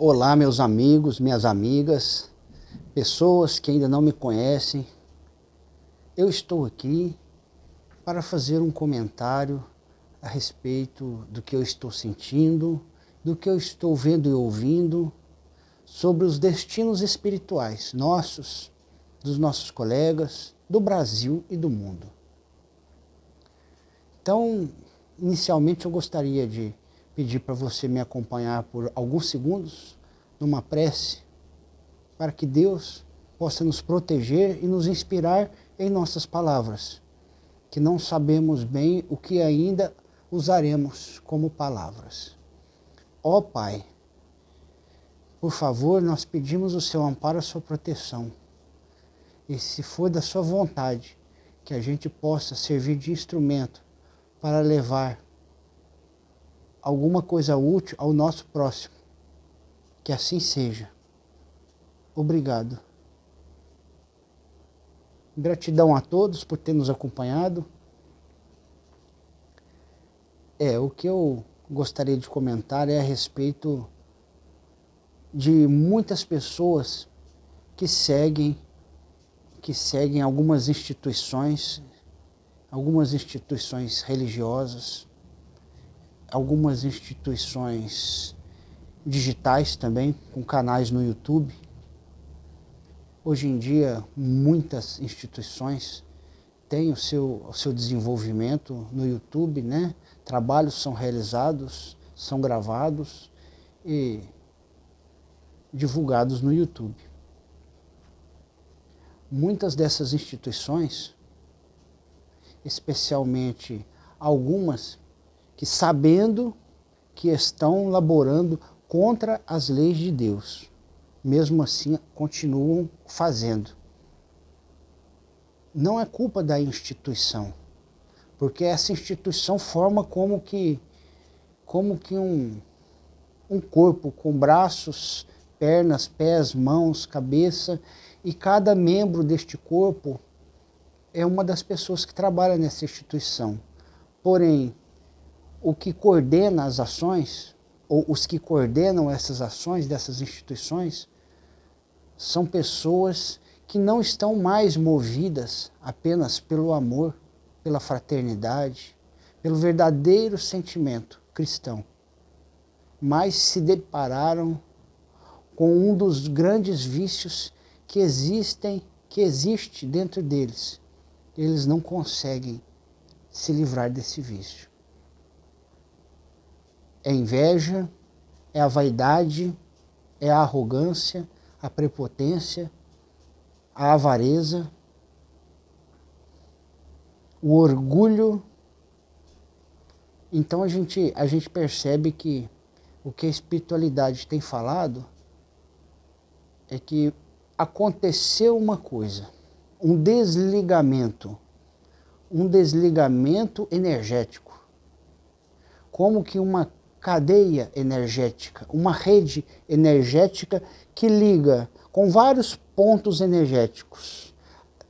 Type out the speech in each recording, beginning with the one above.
Olá, meus amigos, minhas amigas, pessoas que ainda não me conhecem. Eu estou aqui para fazer um comentário a respeito do que eu estou sentindo, do que eu estou vendo e ouvindo sobre os destinos espirituais nossos, dos nossos colegas, do Brasil e do mundo. Então, inicialmente eu gostaria de pedir para você me acompanhar por alguns segundos numa prece para que Deus possa nos proteger e nos inspirar em nossas palavras, que não sabemos bem o que ainda usaremos como palavras. Ó Pai, por favor, nós pedimos o seu amparo, a sua proteção. E se for da sua vontade, que a gente possa servir de instrumento para levar alguma coisa útil ao nosso próximo. Que assim seja. Obrigado. Gratidão a todos por ter nos acompanhado. É, o que eu gostaria de comentar é a respeito de muitas pessoas que seguem que seguem algumas instituições, algumas instituições religiosas, algumas instituições digitais também, com canais no YouTube. Hoje em dia, muitas instituições têm o seu, o seu desenvolvimento no YouTube, né? Trabalhos são realizados, são gravados e divulgados no YouTube. Muitas dessas instituições, especialmente algumas que sabendo que estão laborando contra as leis de Deus, mesmo assim continuam fazendo. Não é culpa da instituição, porque essa instituição forma como que como que um, um corpo com braços, pernas, pés, mãos, cabeça, e cada membro deste corpo é uma das pessoas que trabalha nessa instituição. Porém, o que coordena as ações, ou os que coordenam essas ações dessas instituições, são pessoas que não estão mais movidas apenas pelo amor, pela fraternidade, pelo verdadeiro sentimento cristão, mas se depararam com um dos grandes vícios que existem, que existe dentro deles. Eles não conseguem se livrar desse vício é inveja, é a vaidade, é a arrogância, a prepotência, a avareza, o orgulho. Então a gente, a gente percebe que o que a espiritualidade tem falado é que aconteceu uma coisa, um desligamento, um desligamento energético. Como que uma cadeia energética, uma rede energética que liga com vários pontos energéticos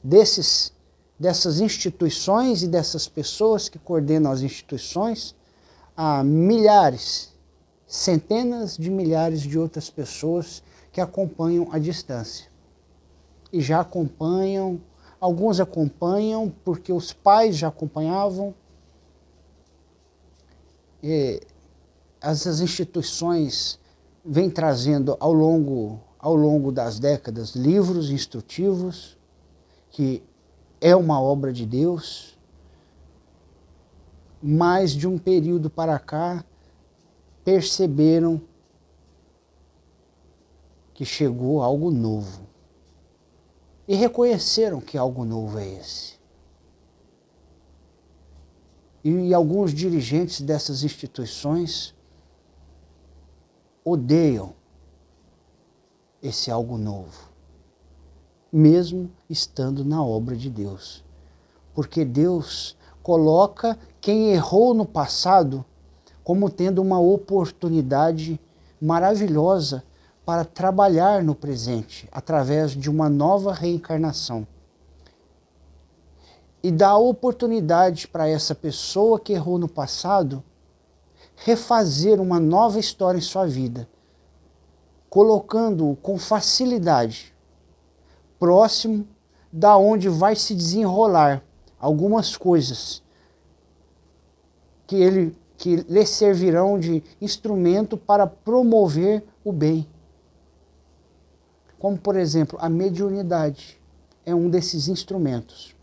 desses dessas instituições e dessas pessoas que coordenam as instituições a milhares, centenas de milhares de outras pessoas que acompanham à distância. E já acompanham, alguns acompanham porque os pais já acompanhavam. E essas instituições vêm trazendo ao longo, ao longo das décadas livros instrutivos, que é uma obra de Deus, mas de um período para cá perceberam que chegou algo novo. E reconheceram que algo novo é esse. E alguns dirigentes dessas instituições odeiam esse algo novo, mesmo estando na obra de Deus. Porque Deus coloca quem errou no passado como tendo uma oportunidade maravilhosa para trabalhar no presente através de uma nova reencarnação. E dá oportunidade para essa pessoa que errou no passado refazer uma nova história em sua vida, colocando-o com facilidade próximo da onde vai se desenrolar algumas coisas que ele que lhe servirão de instrumento para promover o bem. Como por exemplo, a mediunidade é um desses instrumentos.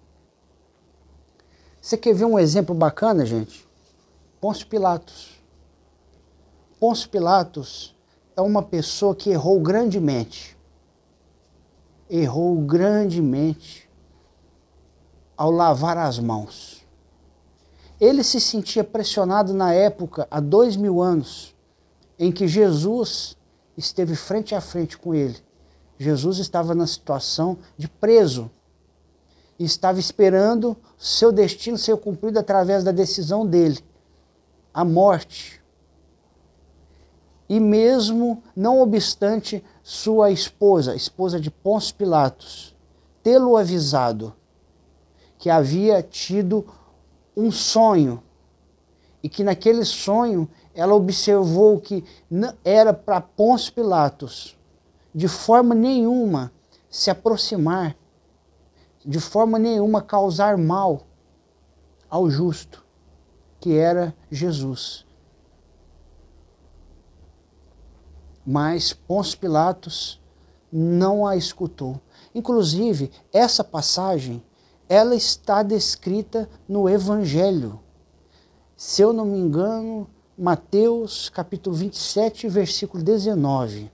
Você quer ver um exemplo bacana, gente? Pôncio Pilatos. Pôncio Pilatos é uma pessoa que errou grandemente errou grandemente ao lavar as mãos. Ele se sentia pressionado na época, há dois mil anos, em que Jesus esteve frente a frente com ele. Jesus estava na situação de preso e estava esperando seu destino ser cumprido através da decisão dele, a morte. E mesmo, não obstante sua esposa, esposa de Pôncio Pilatos, tê-lo avisado que havia tido um sonho e que naquele sonho ela observou que era para Pôncio Pilatos de forma nenhuma se aproximar, de forma nenhuma causar mal ao justo, que era Jesus. Mas Pôncio Pilatos não a escutou. Inclusive, essa passagem, ela está descrita no Evangelho. Se eu não me engano, Mateus capítulo 27, versículo 19.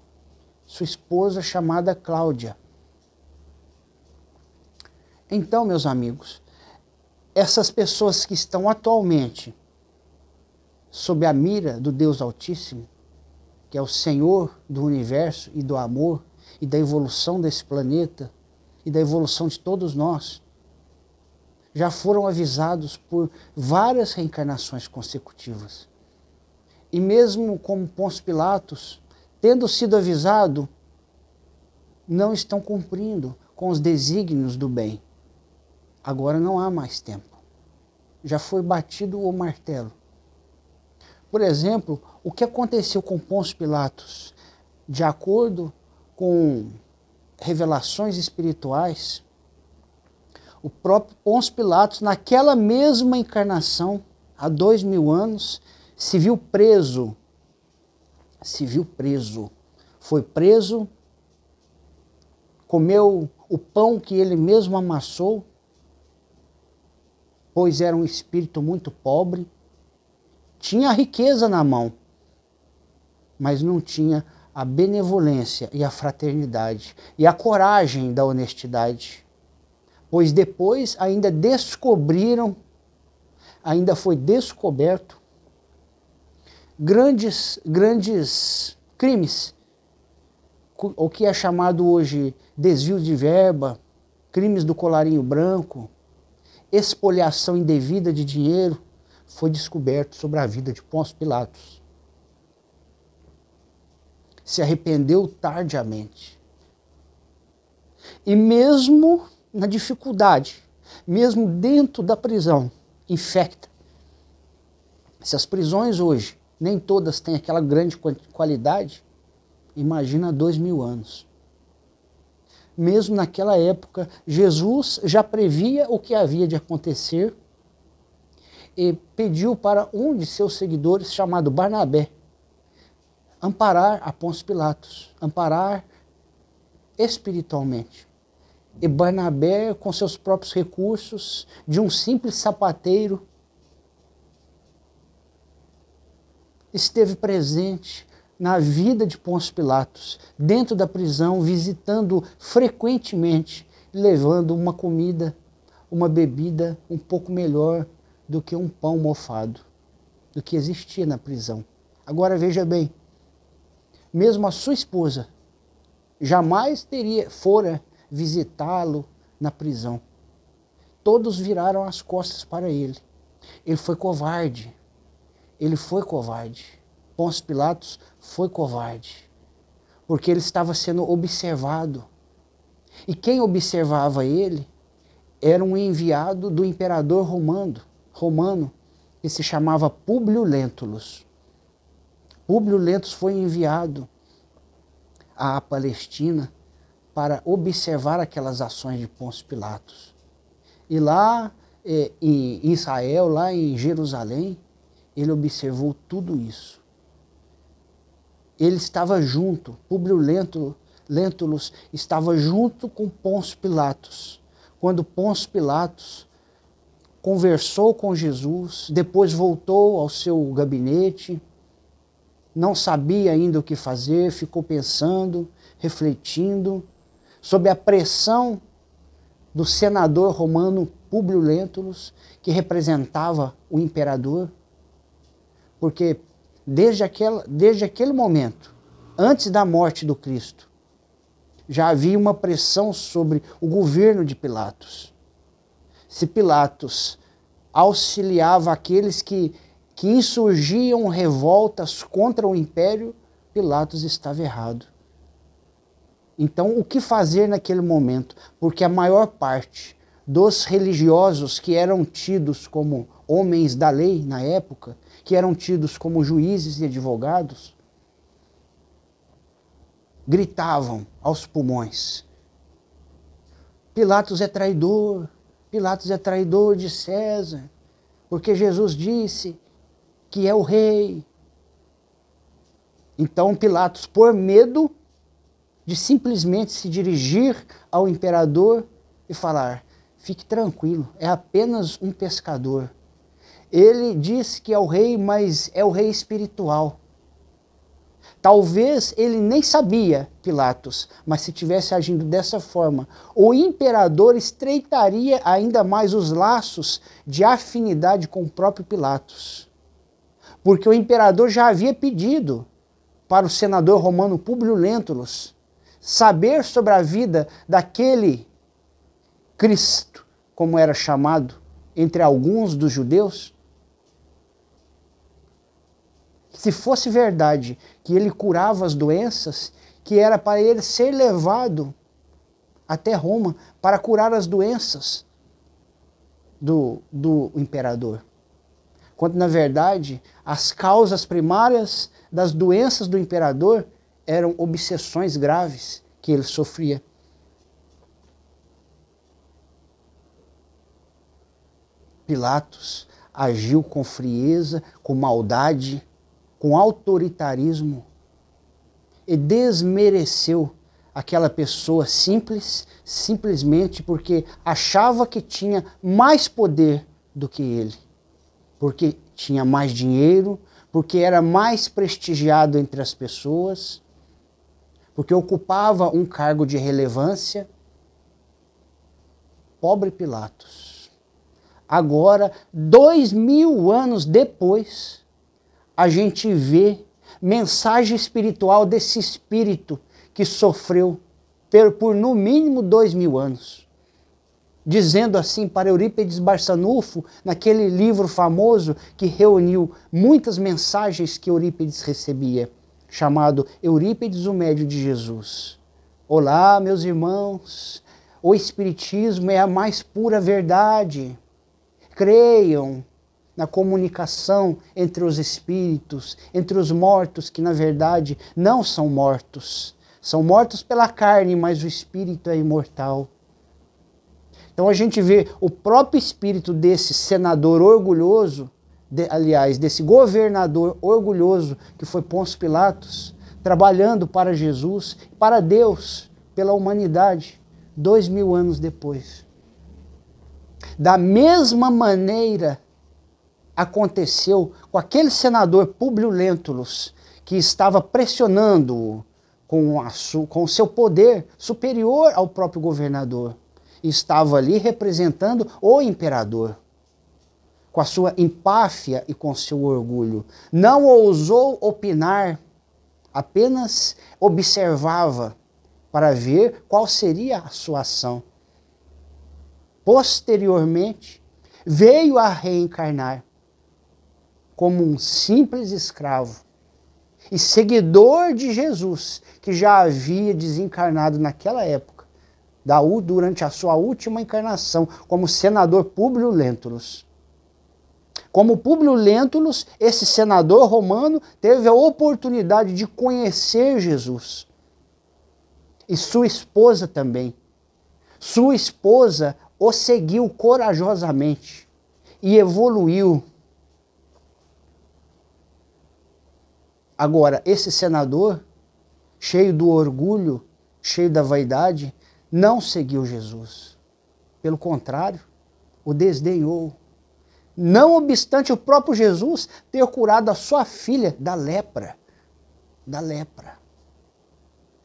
Sua esposa chamada Cláudia. Então, meus amigos, essas pessoas que estão atualmente sob a mira do Deus Altíssimo, que é o Senhor do universo e do amor e da evolução desse planeta e da evolução de todos nós, já foram avisados por várias reencarnações consecutivas. E mesmo como Pôncio Pilatos, tendo sido avisado, não estão cumprindo com os desígnios do bem. Agora não há mais tempo. Já foi batido o martelo. Por exemplo, o que aconteceu com Pôncio Pilatos? De acordo com revelações espirituais, o próprio Pôncio Pilatos, naquela mesma encarnação, há dois mil anos, se viu preso. Se viu preso. Foi preso, comeu o pão que ele mesmo amassou, pois era um espírito muito pobre tinha riqueza na mão, mas não tinha a benevolência e a fraternidade e a coragem da honestidade. Pois depois ainda descobriram, ainda foi descoberto grandes grandes crimes, o que é chamado hoje desvio de verba, crimes do colarinho branco, expoliação indevida de dinheiro, foi descoberto sobre a vida de Pôncio Pilatos. Se arrependeu tardiamente. E mesmo na dificuldade, mesmo dentro da prisão, infecta. Se as prisões hoje, nem todas têm aquela grande qualidade, imagina dois mil anos. Mesmo naquela época, Jesus já previa o que havia de acontecer e pediu para um de seus seguidores, chamado Barnabé, amparar a Pôncio Pilatos, amparar espiritualmente. E Barnabé, com seus próprios recursos, de um simples sapateiro, esteve presente na vida de Pôncio Pilatos, dentro da prisão, visitando frequentemente, levando uma comida, uma bebida um pouco melhor do que um pão mofado, do que existia na prisão. Agora veja bem, mesmo a sua esposa jamais teria fora visitá-lo na prisão. Todos viraram as costas para ele. Ele foi covarde. Ele foi covarde. Pôncio Pilatos foi covarde. Porque ele estava sendo observado. E quem observava ele era um enviado do imperador romano romano que se chamava Públio Lentulus. Públio Lentulus foi enviado à Palestina para observar aquelas ações de Pôncio Pilatos. E lá é, em Israel, lá em Jerusalém, ele observou tudo isso. Ele estava junto, Públio Lentulus estava junto com Pôncio Pilatos. Quando Pôncio Pilatos conversou com Jesus, depois voltou ao seu gabinete, não sabia ainda o que fazer, ficou pensando, refletindo, sob a pressão do senador romano Públio Lentulus, que representava o imperador, porque desde, aquela, desde aquele momento, antes da morte do Cristo, já havia uma pressão sobre o governo de Pilatos. Se Pilatos auxiliava aqueles que, que insurgiam revoltas contra o império, Pilatos estava errado. Então, o que fazer naquele momento? Porque a maior parte dos religiosos que eram tidos como homens da lei na época, que eram tidos como juízes e advogados, gritavam aos pulmões: Pilatos é traidor, Pilatos é traidor de César, porque Jesus disse que é o rei. Então Pilatos, por medo de simplesmente se dirigir ao imperador e falar: fique tranquilo, é apenas um pescador. Ele diz que é o rei, mas é o rei espiritual. Talvez ele nem sabia, Pilatos, mas se tivesse agindo dessa forma, o imperador estreitaria ainda mais os laços de afinidade com o próprio Pilatos. Porque o imperador já havia pedido para o senador romano Públio Lentulus saber sobre a vida daquele Cristo, como era chamado entre alguns dos judeus, se fosse verdade que ele curava as doenças, que era para ele ser levado até Roma para curar as doenças do, do imperador. Quando, na verdade, as causas primárias das doenças do imperador eram obsessões graves que ele sofria. Pilatos agiu com frieza, com maldade, com autoritarismo e desmereceu aquela pessoa simples, simplesmente porque achava que tinha mais poder do que ele, porque tinha mais dinheiro, porque era mais prestigiado entre as pessoas, porque ocupava um cargo de relevância. Pobre Pilatos. Agora, dois mil anos depois, a gente vê mensagem espiritual desse espírito que sofreu por, no mínimo dois mil anos. Dizendo assim para Eurípides Barçanufo, naquele livro famoso que reuniu muitas mensagens que Eurípides recebia chamado Eurípides, o Médio de Jesus. Olá, meus irmãos, o Espiritismo é a mais pura verdade. Creiam na comunicação entre os espíritos, entre os mortos, que na verdade não são mortos. São mortos pela carne, mas o espírito é imortal. Então a gente vê o próprio espírito desse senador orgulhoso de, aliás, desse governador orgulhoso que foi Pôncio Pilatos, trabalhando para Jesus, para Deus, pela humanidade, dois mil anos depois. Da mesma maneira aconteceu com aquele senador Públio Lentulus, que estava pressionando-o com, com o seu poder superior ao próprio governador. Estava ali representando o imperador com a sua empáfia e com seu orgulho. Não ousou opinar, apenas observava para ver qual seria a sua ação. Posteriormente, veio a reencarnar como um simples escravo e seguidor de Jesus, que já havia desencarnado naquela época, durante a sua última encarnação, como senador Públio Lentulus. Como Públio Lentulus, esse senador romano teve a oportunidade de conhecer Jesus. E sua esposa também. Sua esposa o seguiu corajosamente e evoluiu. Agora, esse senador, cheio do orgulho, cheio da vaidade, não seguiu Jesus. Pelo contrário, o desdenhou. Não obstante o próprio Jesus ter curado a sua filha da lepra. Da lepra.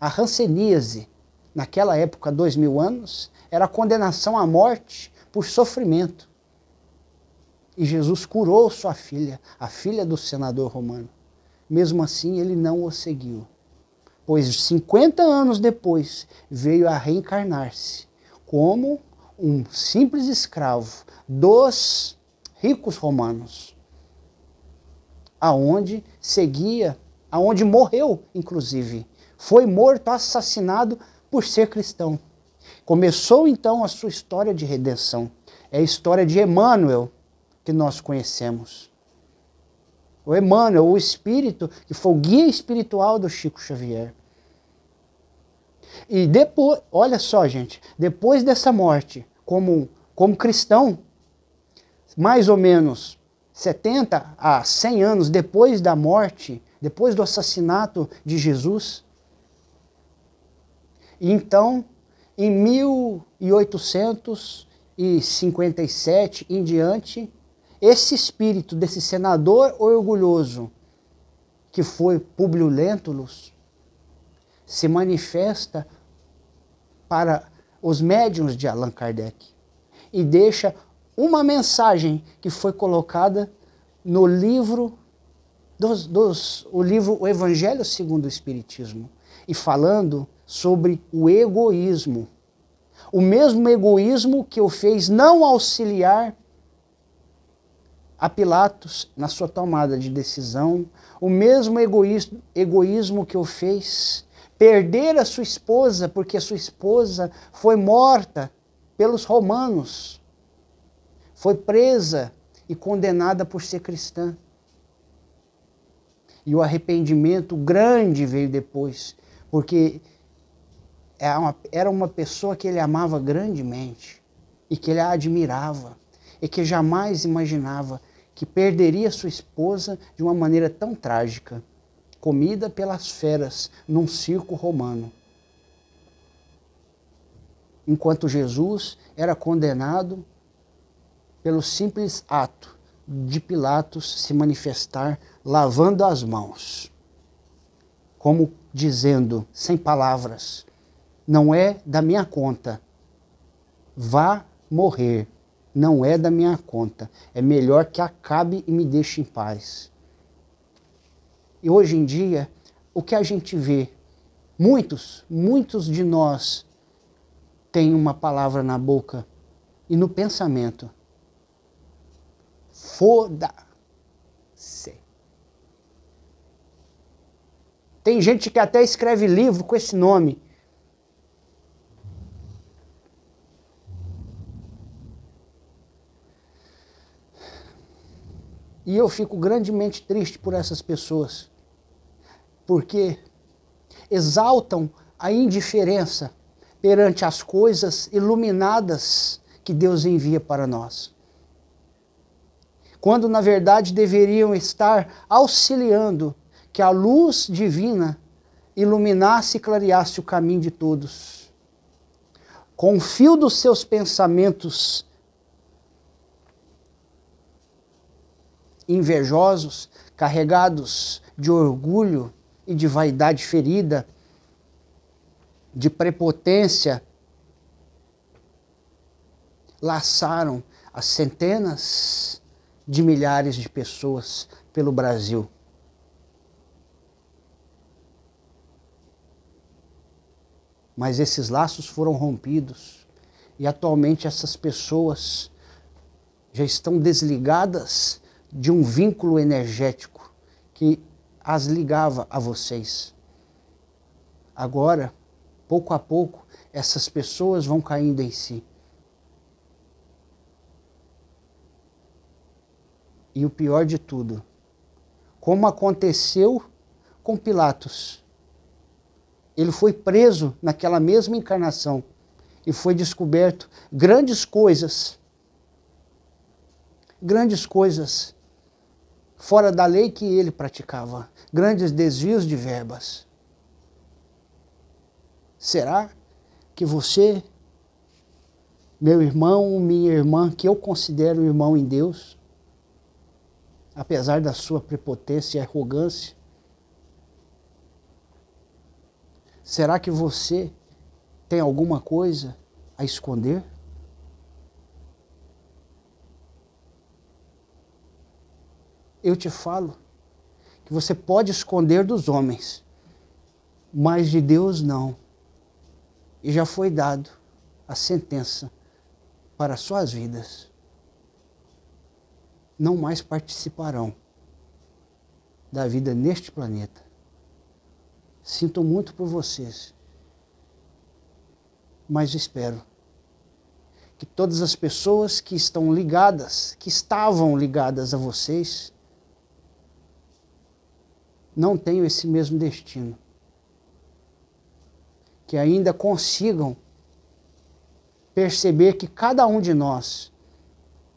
A ranceníase, naquela época, dois mil anos, era condenação à morte por sofrimento. E Jesus curou sua filha, a filha do senador romano. Mesmo assim, ele não o seguiu. Pois 50 anos depois veio a reencarnar-se como um simples escravo dos ricos romanos, aonde seguia, aonde morreu, inclusive. Foi morto, assassinado por ser cristão. Começou então a sua história de redenção. É a história de Emmanuel que nós conhecemos. O Emmanuel, o espírito que foi o guia espiritual do Chico Xavier. E depois, olha só, gente, depois dessa morte, como, como cristão, mais ou menos 70 a 100 anos depois da morte, depois do assassinato de Jesus. Então, em 1857 em diante, esse espírito desse senador orgulhoso, que foi Publio Lentulus, se manifesta para os médiuns de Allan Kardec e deixa uma mensagem que foi colocada no livro dos, dos, o livro O Evangelho segundo o Espiritismo e falando sobre o egoísmo. O mesmo egoísmo que o fez não auxiliar a Pilatos na sua tomada de decisão, o mesmo egoísmo, egoísmo que o fez perder a sua esposa, porque a sua esposa foi morta pelos romanos, foi presa e condenada por ser cristã. E o arrependimento grande veio depois, porque era uma pessoa que ele amava grandemente e que ele a admirava e que jamais imaginava que perderia sua esposa de uma maneira tão trágica comida pelas feras num circo romano. Enquanto Jesus era condenado pelo simples ato de Pilatos se manifestar lavando as mãos, como dizendo, sem palavras, não é da minha conta, vá morrer, não é da minha conta, é melhor que acabe e me deixe em paz. E hoje em dia, o que a gente vê, muitos, muitos de nós têm uma palavra na boca e no pensamento. Foda-se. Tem gente que até escreve livro com esse nome. E eu fico grandemente triste por essas pessoas porque exaltam a indiferença perante as coisas iluminadas que Deus envia para nós. Quando na verdade deveriam estar auxiliando que a luz divina iluminasse e clareasse o caminho de todos. Com o fio dos seus pensamentos invejosos, carregados de orgulho, e de vaidade ferida, de prepotência, laçaram as centenas de milhares de pessoas pelo Brasil. Mas esses laços foram rompidos e atualmente essas pessoas já estão desligadas de um vínculo energético que as ligava a vocês. Agora, pouco a pouco, essas pessoas vão caindo em si. E o pior de tudo, como aconteceu com Pilatos. ele foi preso naquela mesma encarnação e foi descoberto grandes coisas, grandes coisas fora da lei que ele praticava, grandes desvios de verbas. Será que você, meu irmão, minha irmã, que eu considero irmão em Deus, apesar da sua prepotência e arrogância, será que você tem alguma coisa a esconder? Eu te falo que você pode esconder dos homens, mas de Deus não. E já foi dado a sentença para suas vidas. Não mais participarão da vida neste planeta. Sinto muito por vocês, mas espero que todas as pessoas que estão ligadas, que estavam ligadas a vocês, não tenham esse mesmo destino. Que ainda consigam perceber que cada um de nós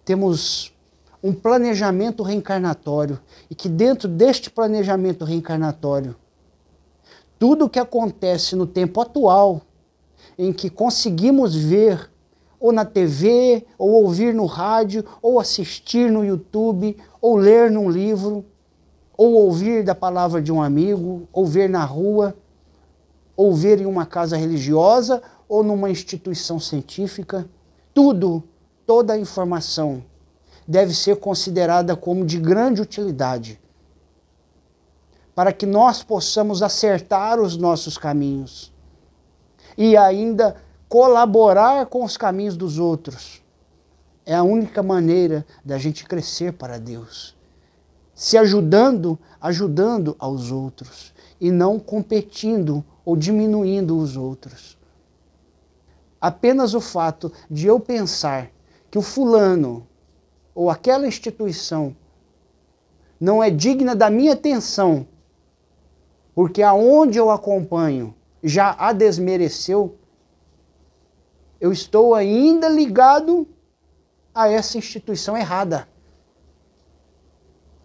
temos um planejamento reencarnatório e que dentro deste planejamento reencarnatório, tudo o que acontece no tempo atual, em que conseguimos ver ou na TV, ou ouvir no rádio, ou assistir no YouTube, ou ler num livro, ou ouvir da palavra de um amigo, ou ver na rua, ou ver em uma casa religiosa, ou numa instituição científica. Tudo, toda a informação deve ser considerada como de grande utilidade para que nós possamos acertar os nossos caminhos e ainda colaborar com os caminhos dos outros. É a única maneira da gente crescer para Deus se ajudando, ajudando aos outros e não competindo ou diminuindo os outros. Apenas o fato de eu pensar que o fulano ou aquela instituição não é digna da minha atenção, porque aonde eu acompanho já a desmereceu, eu estou ainda ligado a essa instituição errada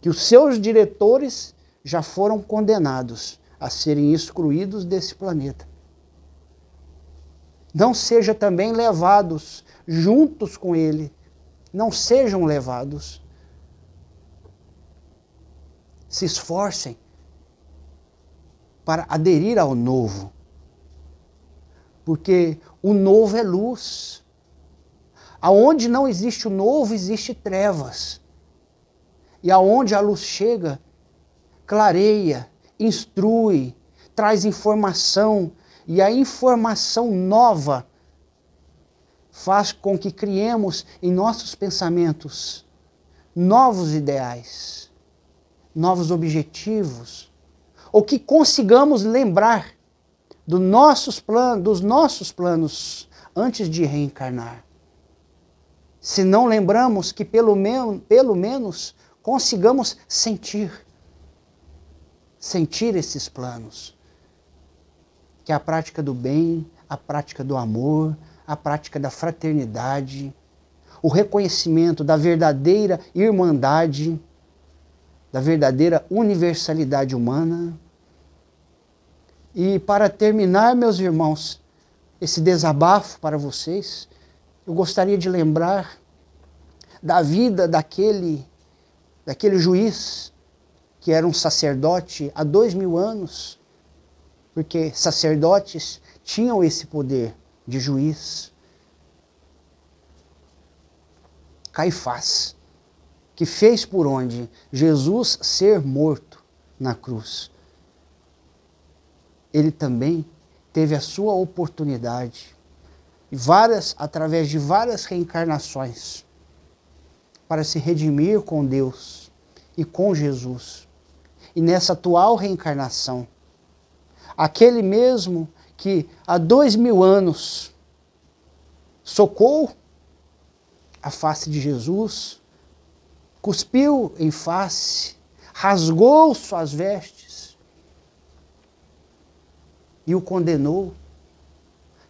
que os seus diretores já foram condenados a serem excluídos desse planeta. Não seja também levados juntos com ele, não sejam levados. Se esforcem para aderir ao novo, porque o novo é luz. Aonde não existe o novo, existe trevas. E aonde a luz chega, clareia, instrui, traz informação, e a informação nova faz com que criemos em nossos pensamentos novos ideais, novos objetivos, ou que consigamos lembrar do nossos planos, dos nossos planos antes de reencarnar. Se não lembramos que pelo, men pelo menos consigamos sentir, sentir esses planos. Que é a prática do bem, a prática do amor, a prática da fraternidade, o reconhecimento da verdadeira irmandade, da verdadeira universalidade humana. E para terminar, meus irmãos, esse desabafo para vocês, eu gostaria de lembrar da vida daquele daquele juiz que era um sacerdote há dois mil anos, porque sacerdotes tinham esse poder de juiz. Caifás, que fez por onde Jesus ser morto na cruz. Ele também teve a sua oportunidade, várias através de várias reencarnações para se redimir com Deus e com Jesus. E nessa atual reencarnação, aquele mesmo que há dois mil anos socou a face de Jesus, cuspiu em face, rasgou suas vestes, e o condenou,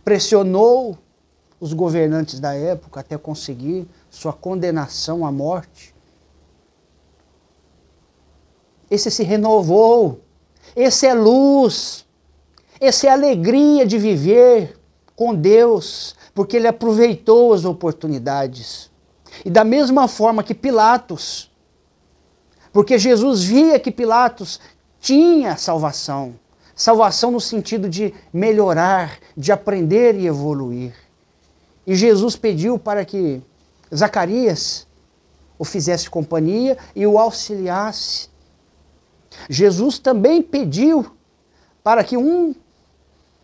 pressionou os governantes da época até conseguir sua condenação à morte. Esse se renovou, esse é luz, esse é alegria de viver com Deus, porque ele aproveitou as oportunidades. E da mesma forma que Pilatos, porque Jesus via que Pilatos tinha salvação, salvação no sentido de melhorar, de aprender e evoluir. E Jesus pediu para que Zacarias o fizesse companhia e o auxiliasse. Jesus também pediu para que um,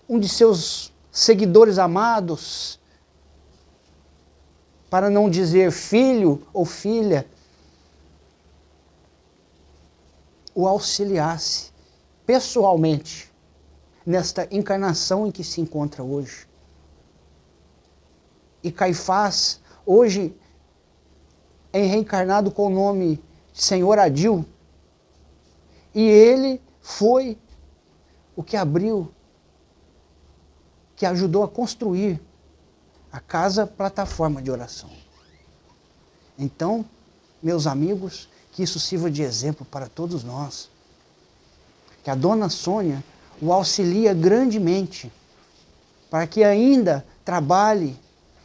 um de seus seguidores amados, para não dizer filho ou filha, o auxiliasse pessoalmente nesta encarnação em que se encontra hoje. E Caifás, hoje, é reencarnado com o nome Senhor Adil, e ele foi o que abriu, que ajudou a construir a casa plataforma de oração. Então, meus amigos, que isso sirva de exemplo para todos nós. Que a dona Sônia o auxilia grandemente para que ainda trabalhe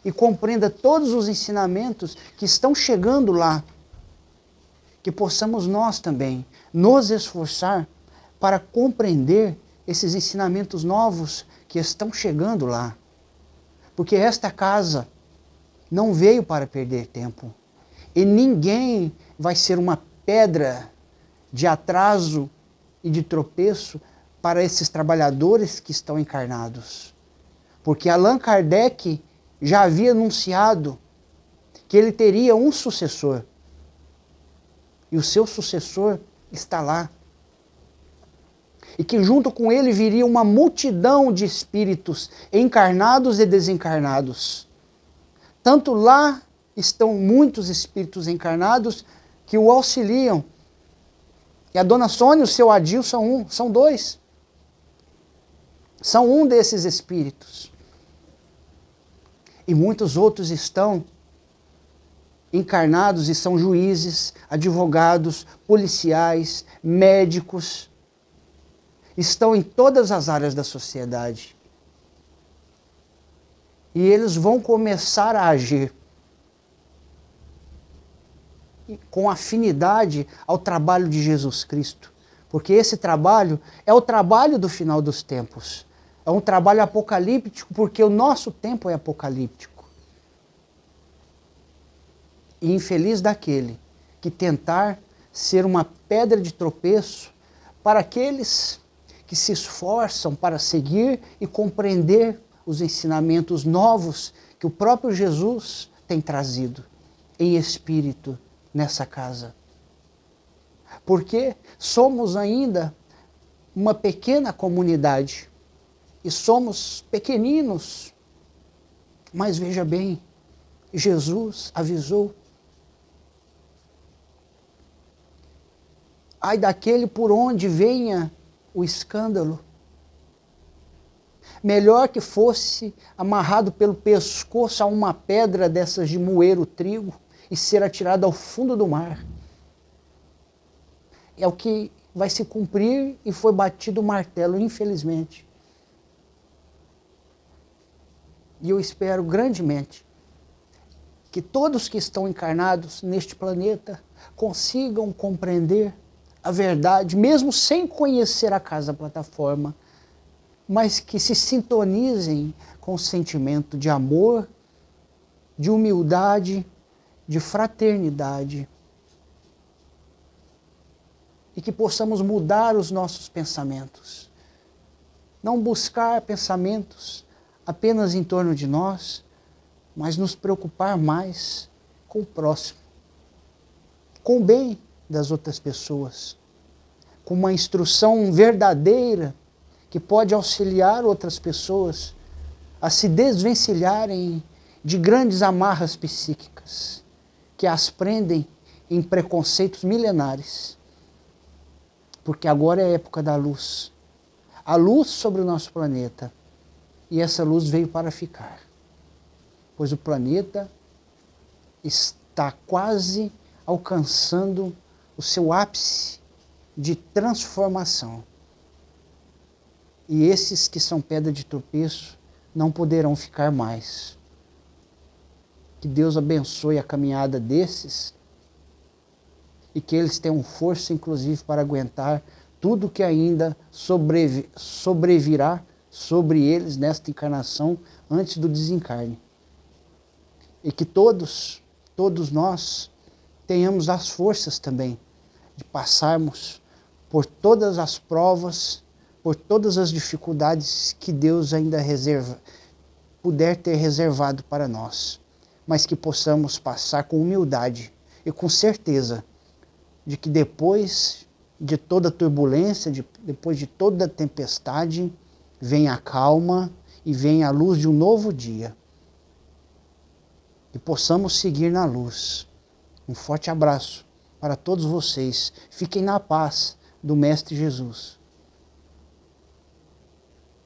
e compreenda todos os ensinamentos que estão chegando lá. Que possamos nós também nos esforçar para compreender esses ensinamentos novos que estão chegando lá. Porque esta casa não veio para perder tempo. E ninguém vai ser uma pedra de atraso e de tropeço para esses trabalhadores que estão encarnados. Porque Allan Kardec já havia anunciado que ele teria um sucessor. E o seu sucessor está lá. E que junto com ele viria uma multidão de espíritos encarnados e desencarnados. Tanto lá estão muitos espíritos encarnados que o auxiliam. E a dona Sônia e o seu Adil são um, são dois. São um desses espíritos. E muitos outros estão encarnados e são juízes, advogados, policiais, médicos. Estão em todas as áreas da sociedade. E eles vão começar a agir com afinidade ao trabalho de Jesus Cristo. Porque esse trabalho é o trabalho do final dos tempos. É um trabalho apocalíptico, porque o nosso tempo é apocalíptico. E infeliz daquele que tentar ser uma pedra de tropeço para aqueles que se esforçam para seguir e compreender os ensinamentos novos que o próprio Jesus tem trazido em espírito nessa casa. Porque somos ainda uma pequena comunidade e somos pequeninos. Mas veja bem, Jesus avisou. Ai daquele por onde venha o escândalo. Melhor que fosse amarrado pelo pescoço a uma pedra dessas de moer o trigo e ser atirado ao fundo do mar. É o que vai se cumprir e foi batido o martelo, infelizmente. E eu espero grandemente que todos que estão encarnados neste planeta consigam compreender a verdade, mesmo sem conhecer a casa plataforma, mas que se sintonizem com o sentimento de amor, de humildade de fraternidade e que possamos mudar os nossos pensamentos. Não buscar pensamentos apenas em torno de nós, mas nos preocupar mais com o próximo, com o bem das outras pessoas, com uma instrução verdadeira que pode auxiliar outras pessoas a se desvencilharem de grandes amarras psíquicas que as prendem em preconceitos milenares. Porque agora é a época da luz. a luz sobre o nosso planeta. E essa luz veio para ficar. Pois o planeta está quase alcançando o seu ápice de transformação. E esses que são pedra de tropeço não poderão ficar mais. Que Deus abençoe a caminhada desses e que eles tenham força, inclusive, para aguentar tudo que ainda sobrevi sobrevirá sobre eles nesta encarnação antes do desencarne. E que todos, todos nós, tenhamos as forças também de passarmos por todas as provas, por todas as dificuldades que Deus ainda reserva, puder ter reservado para nós, mas que possamos passar com humildade e com certeza de que depois de toda turbulência, de, depois de toda tempestade, vem a calma e vem a luz de um novo dia. E possamos seguir na luz. Um forte abraço para todos vocês. Fiquem na paz do Mestre Jesus.